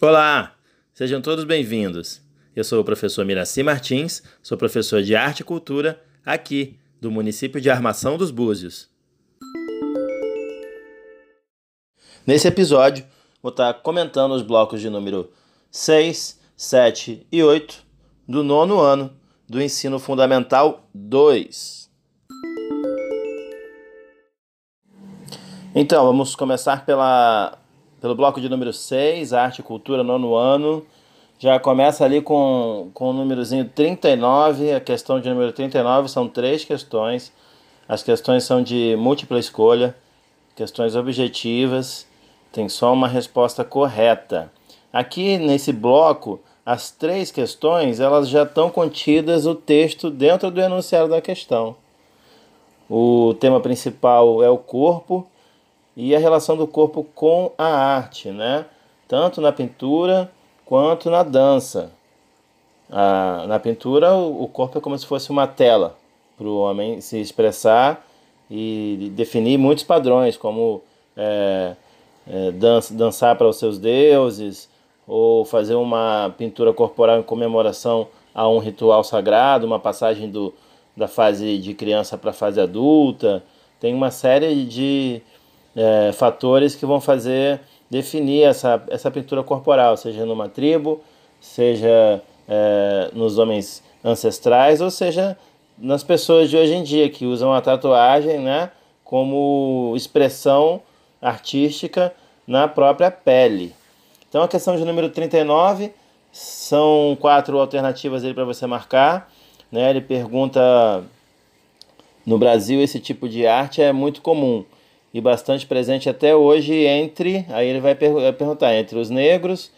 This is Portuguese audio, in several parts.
Olá, sejam todos bem-vindos. Eu sou o professor Miraci Martins, sou professor de Arte e Cultura aqui do município de Armação dos Búzios. Nesse episódio, vou estar comentando os blocos de número 6, 7 e 8 do nono ano do Ensino Fundamental 2. Então, vamos começar pela pelo bloco de número 6, Arte e Cultura, nono ano. Já começa ali com, com o númerozinho 39, a questão de número 39 são três questões. As questões são de múltipla escolha, questões objetivas, tem só uma resposta correta. Aqui nesse bloco, as três questões elas já estão contidas o texto dentro do enunciado da questão. O tema principal é o corpo e a relação do corpo com a arte, né? Tanto na pintura quanto na dança. Ah, na pintura, o, corpo é como se fosse uma tela para o homem se expressar e definir muitos padrões, como é, é, dança, dançar para os seus deuses, ou fazer uma pintura corporal em comemoração a um ritual sagrado, uma passagem do, da fase de criança para a fase adulta. Tem uma série de é, fatores que vão fazer definir essa, essa pintura corporal, seja numa tribo, seja é, nos homens ancestrais, ou seja nas pessoas de hoje em dia que usam a tatuagem né, como expressão artística na própria pele. Então a questão de número 39 são quatro alternativas para você marcar. Né? Ele pergunta: no Brasil esse tipo de arte é muito comum e bastante presente até hoje entre, aí ele vai, per vai perguntar, entre os negros,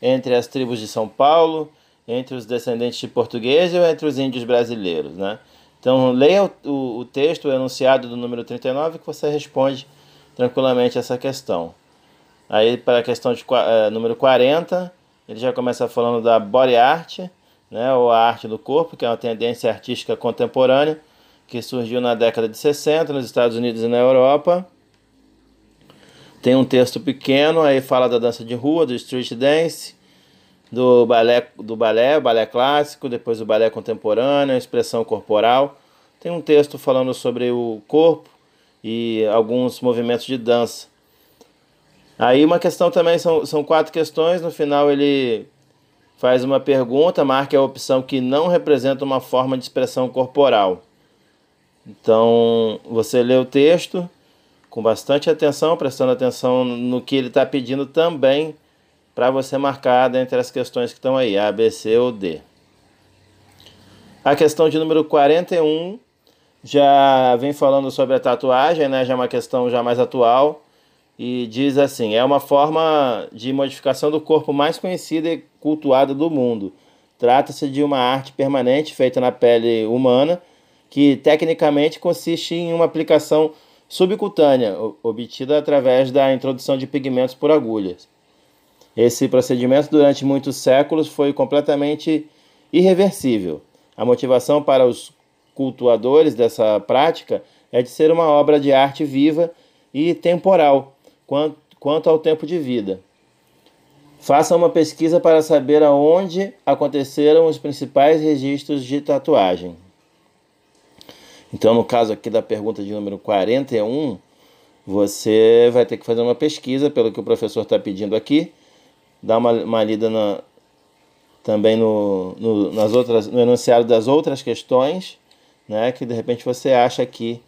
entre as tribos de São Paulo, entre os descendentes de portugueses ou entre os índios brasileiros, né? Então, leia o, o, o, texto, o enunciado do número 39, que você responde tranquilamente essa questão. Aí, para a questão de uh, número 40, ele já começa falando da body art, né, ou a arte do corpo, que é uma tendência artística contemporânea que surgiu na década de 60 nos Estados Unidos e na Europa tem um texto pequeno, aí fala da dança de rua, do street dance, do balé, do balé, balé clássico, depois do balé contemporâneo, expressão corporal. Tem um texto falando sobre o corpo e alguns movimentos de dança. Aí uma questão também, são, são quatro questões, no final ele faz uma pergunta, marque a opção que não representa uma forma de expressão corporal. Então, você lê o texto, com bastante atenção, prestando atenção no que ele está pedindo também para você marcar dentre as questões que estão aí, A, B, C ou D. A questão de número 41 já vem falando sobre a tatuagem, né? já é uma questão já mais atual, e diz assim: é uma forma de modificação do corpo mais conhecida e cultuada do mundo. Trata-se de uma arte permanente feita na pele humana, que tecnicamente consiste em uma aplicação subcutânea, obtida através da introdução de pigmentos por agulhas. Esse procedimento, durante muitos séculos, foi completamente irreversível. A motivação para os cultuadores dessa prática é de ser uma obra de arte viva e temporal, quanto ao tempo de vida. Faça uma pesquisa para saber aonde aconteceram os principais registros de tatuagem. Então, no caso aqui da pergunta de número 41, você vai ter que fazer uma pesquisa pelo que o professor está pedindo aqui, dar uma, uma lida na, também no, no, nas outras, no enunciado das outras questões, né, que de repente você acha aqui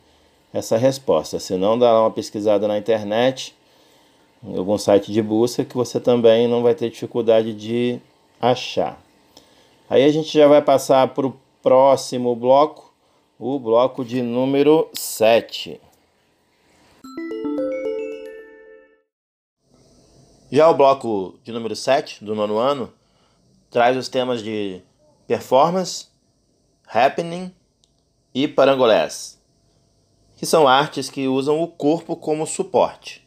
essa resposta. Se não, dá uma pesquisada na internet, em algum site de busca, que você também não vai ter dificuldade de achar. Aí a gente já vai passar para o próximo bloco, o bloco de número 7. Já o bloco de número 7 do nono ano traz os temas de performance, happening e parangolés, que são artes que usam o corpo como suporte.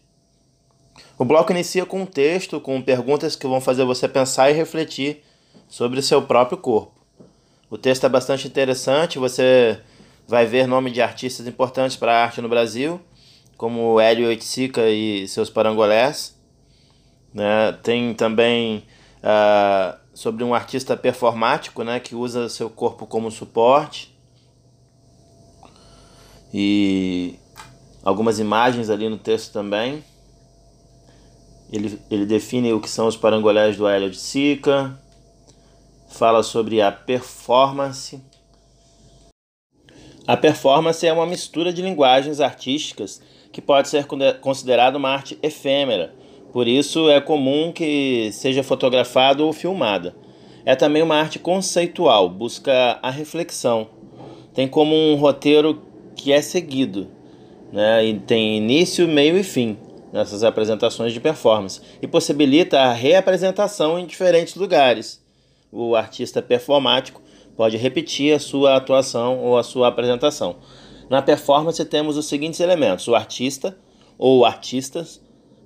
O bloco inicia com um texto com perguntas que vão fazer você pensar e refletir sobre o seu próprio corpo. O texto é bastante interessante, você vai ver nome de artistas importantes para a arte no Brasil, como Hélio Oiticica e seus parangolés. Né? Tem também uh, sobre um artista performático né, que usa seu corpo como suporte. E algumas imagens ali no texto também. Ele, ele define o que são os parangolés do Hélio de Sica, fala sobre a performance. A performance é uma mistura de linguagens artísticas que pode ser considerada uma arte efêmera, por isso é comum que seja fotografada ou filmada. É também uma arte conceitual, busca a reflexão. Tem como um roteiro que é seguido, né? e tem início, meio e fim nessas apresentações de performance e possibilita a reapresentação em diferentes lugares. O artista performático pode repetir a sua atuação ou a sua apresentação. Na performance temos os seguintes elementos: o artista ou artistas,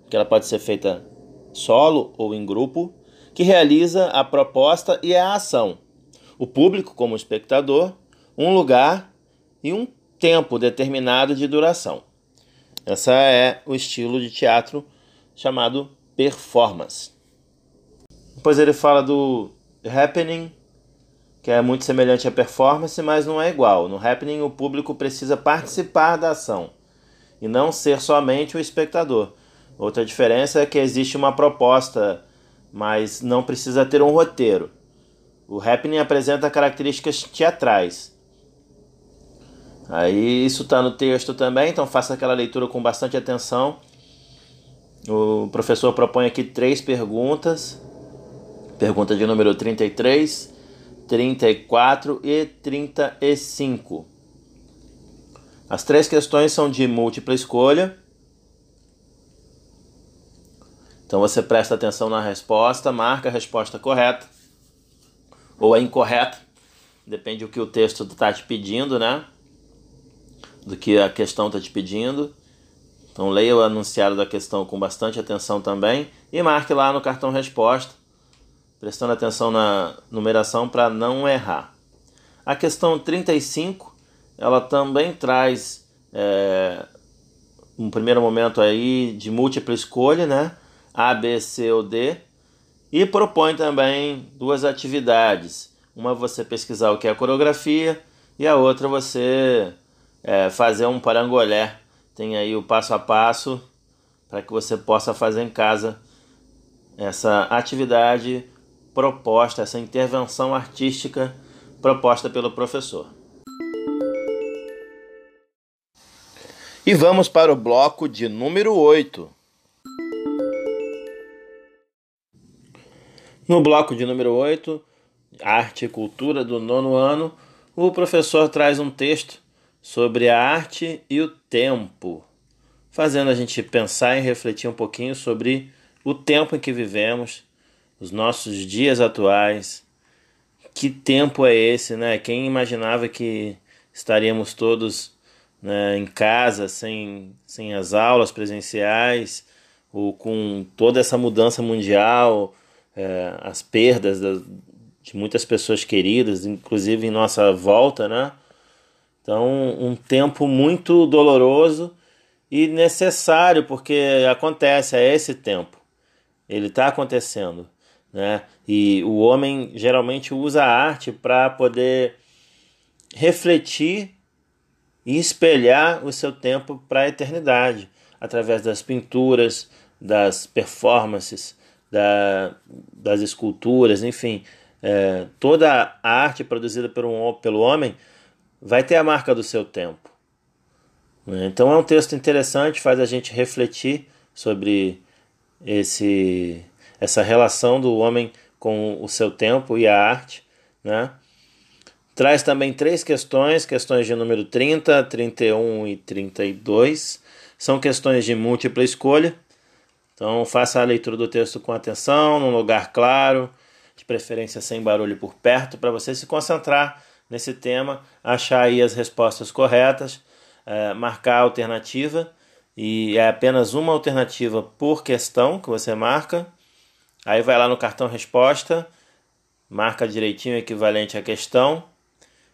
que ela pode ser feita solo ou em grupo, que realiza a proposta e a ação. O público como espectador, um lugar e um tempo determinado de duração. Essa é o estilo de teatro chamado performance. Depois ele fala do happening, que é muito semelhante à performance, mas não é igual. No happening, o público precisa participar da ação e não ser somente o espectador. Outra diferença é que existe uma proposta, mas não precisa ter um roteiro. O happening apresenta características teatrais Aí isso está no texto também, então faça aquela leitura com bastante atenção. O professor propõe aqui três perguntas. Pergunta de número 33, 34 e 35. As três questões são de múltipla escolha. Então você presta atenção na resposta, marca a resposta correta ou a incorreta, depende do que o texto está te pedindo, né? do que a questão está te pedindo. Então leia o anunciado da questão com bastante atenção também e marque lá no cartão resposta, prestando atenção na numeração para não errar. A questão 35, ela também traz é, um primeiro momento aí de múltipla escolha, né? A, B, C ou D, e propõe também duas atividades. Uma você pesquisar o que é a coreografia e a outra você é, fazer um parangolé. Tem aí o passo a passo para que você possa fazer em casa essa atividade proposta, essa intervenção artística proposta pelo professor. E vamos para o bloco de número 8. No bloco de número 8, Arte e Cultura do nono ano, o professor traz um texto sobre a arte e o tempo, fazendo a gente pensar e refletir um pouquinho sobre o tempo em que vivemos, os nossos dias atuais. Que tempo é esse, né? Quem imaginava que estaríamos todos né, em casa, sem, sem as aulas presenciais, ou com toda essa mudança mundial, é, as perdas da, de muitas pessoas queridas, inclusive em nossa volta, né? Então, um tempo muito doloroso e necessário, porque acontece, é esse tempo. Ele está acontecendo. Né? E o homem geralmente usa a arte para poder refletir e espelhar o seu tempo para a eternidade, através das pinturas, das performances, da, das esculturas, enfim. É, toda a arte produzida pelo homem vai ter a marca do seu tempo. Né? Então é um texto interessante, faz a gente refletir sobre esse, essa relação do homem com o seu tempo e a arte. Né? Traz também três questões, questões de número 30, 31 e 32. São questões de múltipla escolha. Então faça a leitura do texto com atenção, num lugar claro, de preferência sem barulho por perto, para você se concentrar nesse tema, achar aí as respostas corretas, é, marcar a alternativa, e é apenas uma alternativa por questão que você marca. Aí vai lá no cartão resposta, marca direitinho o equivalente à questão,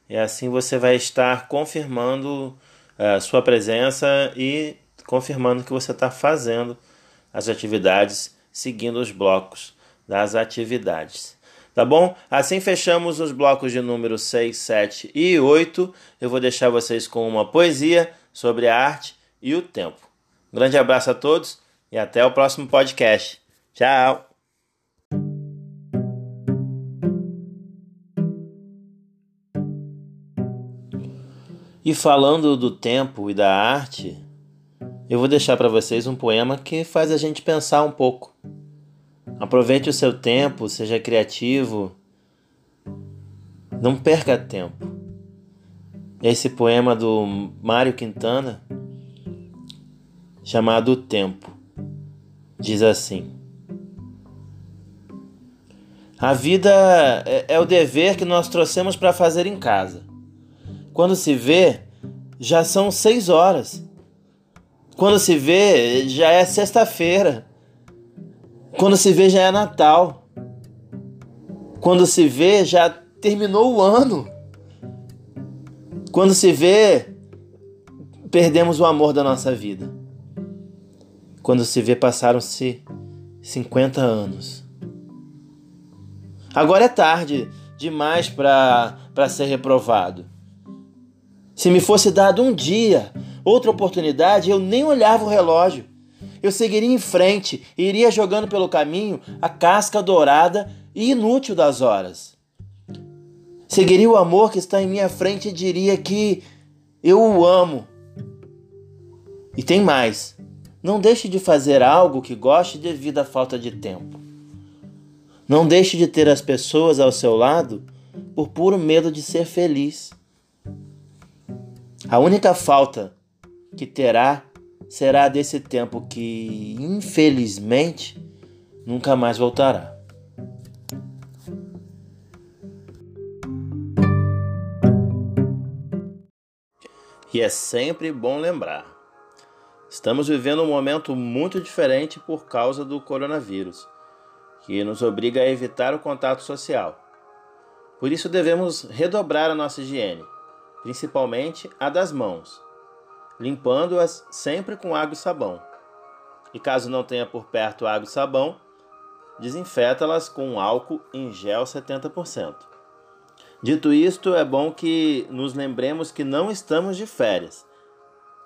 e assim você vai estar confirmando a é, sua presença e confirmando que você está fazendo as atividades seguindo os blocos das atividades. Tá bom? Assim fechamos os blocos de número 6, 7 e 8. Eu vou deixar vocês com uma poesia sobre a arte e o tempo. Um grande abraço a todos e até o próximo podcast. Tchau! E falando do tempo e da arte, eu vou deixar para vocês um poema que faz a gente pensar um pouco. Aproveite o seu tempo, seja criativo. Não perca tempo. Esse poema do Mário Quintana, chamado Tempo, diz assim: A vida é, é o dever que nós trouxemos para fazer em casa. Quando se vê, já são seis horas. Quando se vê, já é sexta-feira. Quando se vê, já é Natal. Quando se vê, já terminou o ano. Quando se vê, perdemos o amor da nossa vida. Quando se vê, passaram-se 50 anos. Agora é tarde demais para ser reprovado. Se me fosse dado um dia outra oportunidade, eu nem olhava o relógio. Eu seguiria em frente e iria jogando pelo caminho a casca dourada e inútil das horas. Seguiria o amor que está em minha frente e diria que eu o amo. E tem mais. Não deixe de fazer algo que goste devido à falta de tempo. Não deixe de ter as pessoas ao seu lado por puro medo de ser feliz. A única falta que terá será desse tempo que, infelizmente, nunca mais voltará. E é sempre bom lembrar: estamos vivendo um momento muito diferente por causa do coronavírus, que nos obriga a evitar o contato social. Por isso devemos redobrar a nossa higiene, principalmente a das mãos limpando-as sempre com água e sabão. E caso não tenha por perto água e sabão, desinfeta-las com álcool em gel 70%. Dito isto, é bom que nos lembremos que não estamos de férias,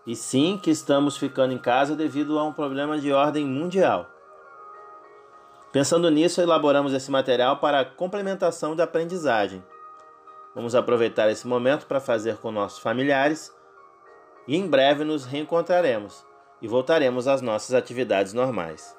e sim que estamos ficando em casa devido a um problema de ordem mundial. Pensando nisso, elaboramos esse material para complementação da aprendizagem. Vamos aproveitar esse momento para fazer com nossos familiares e em breve nos reencontraremos e voltaremos às nossas atividades normais.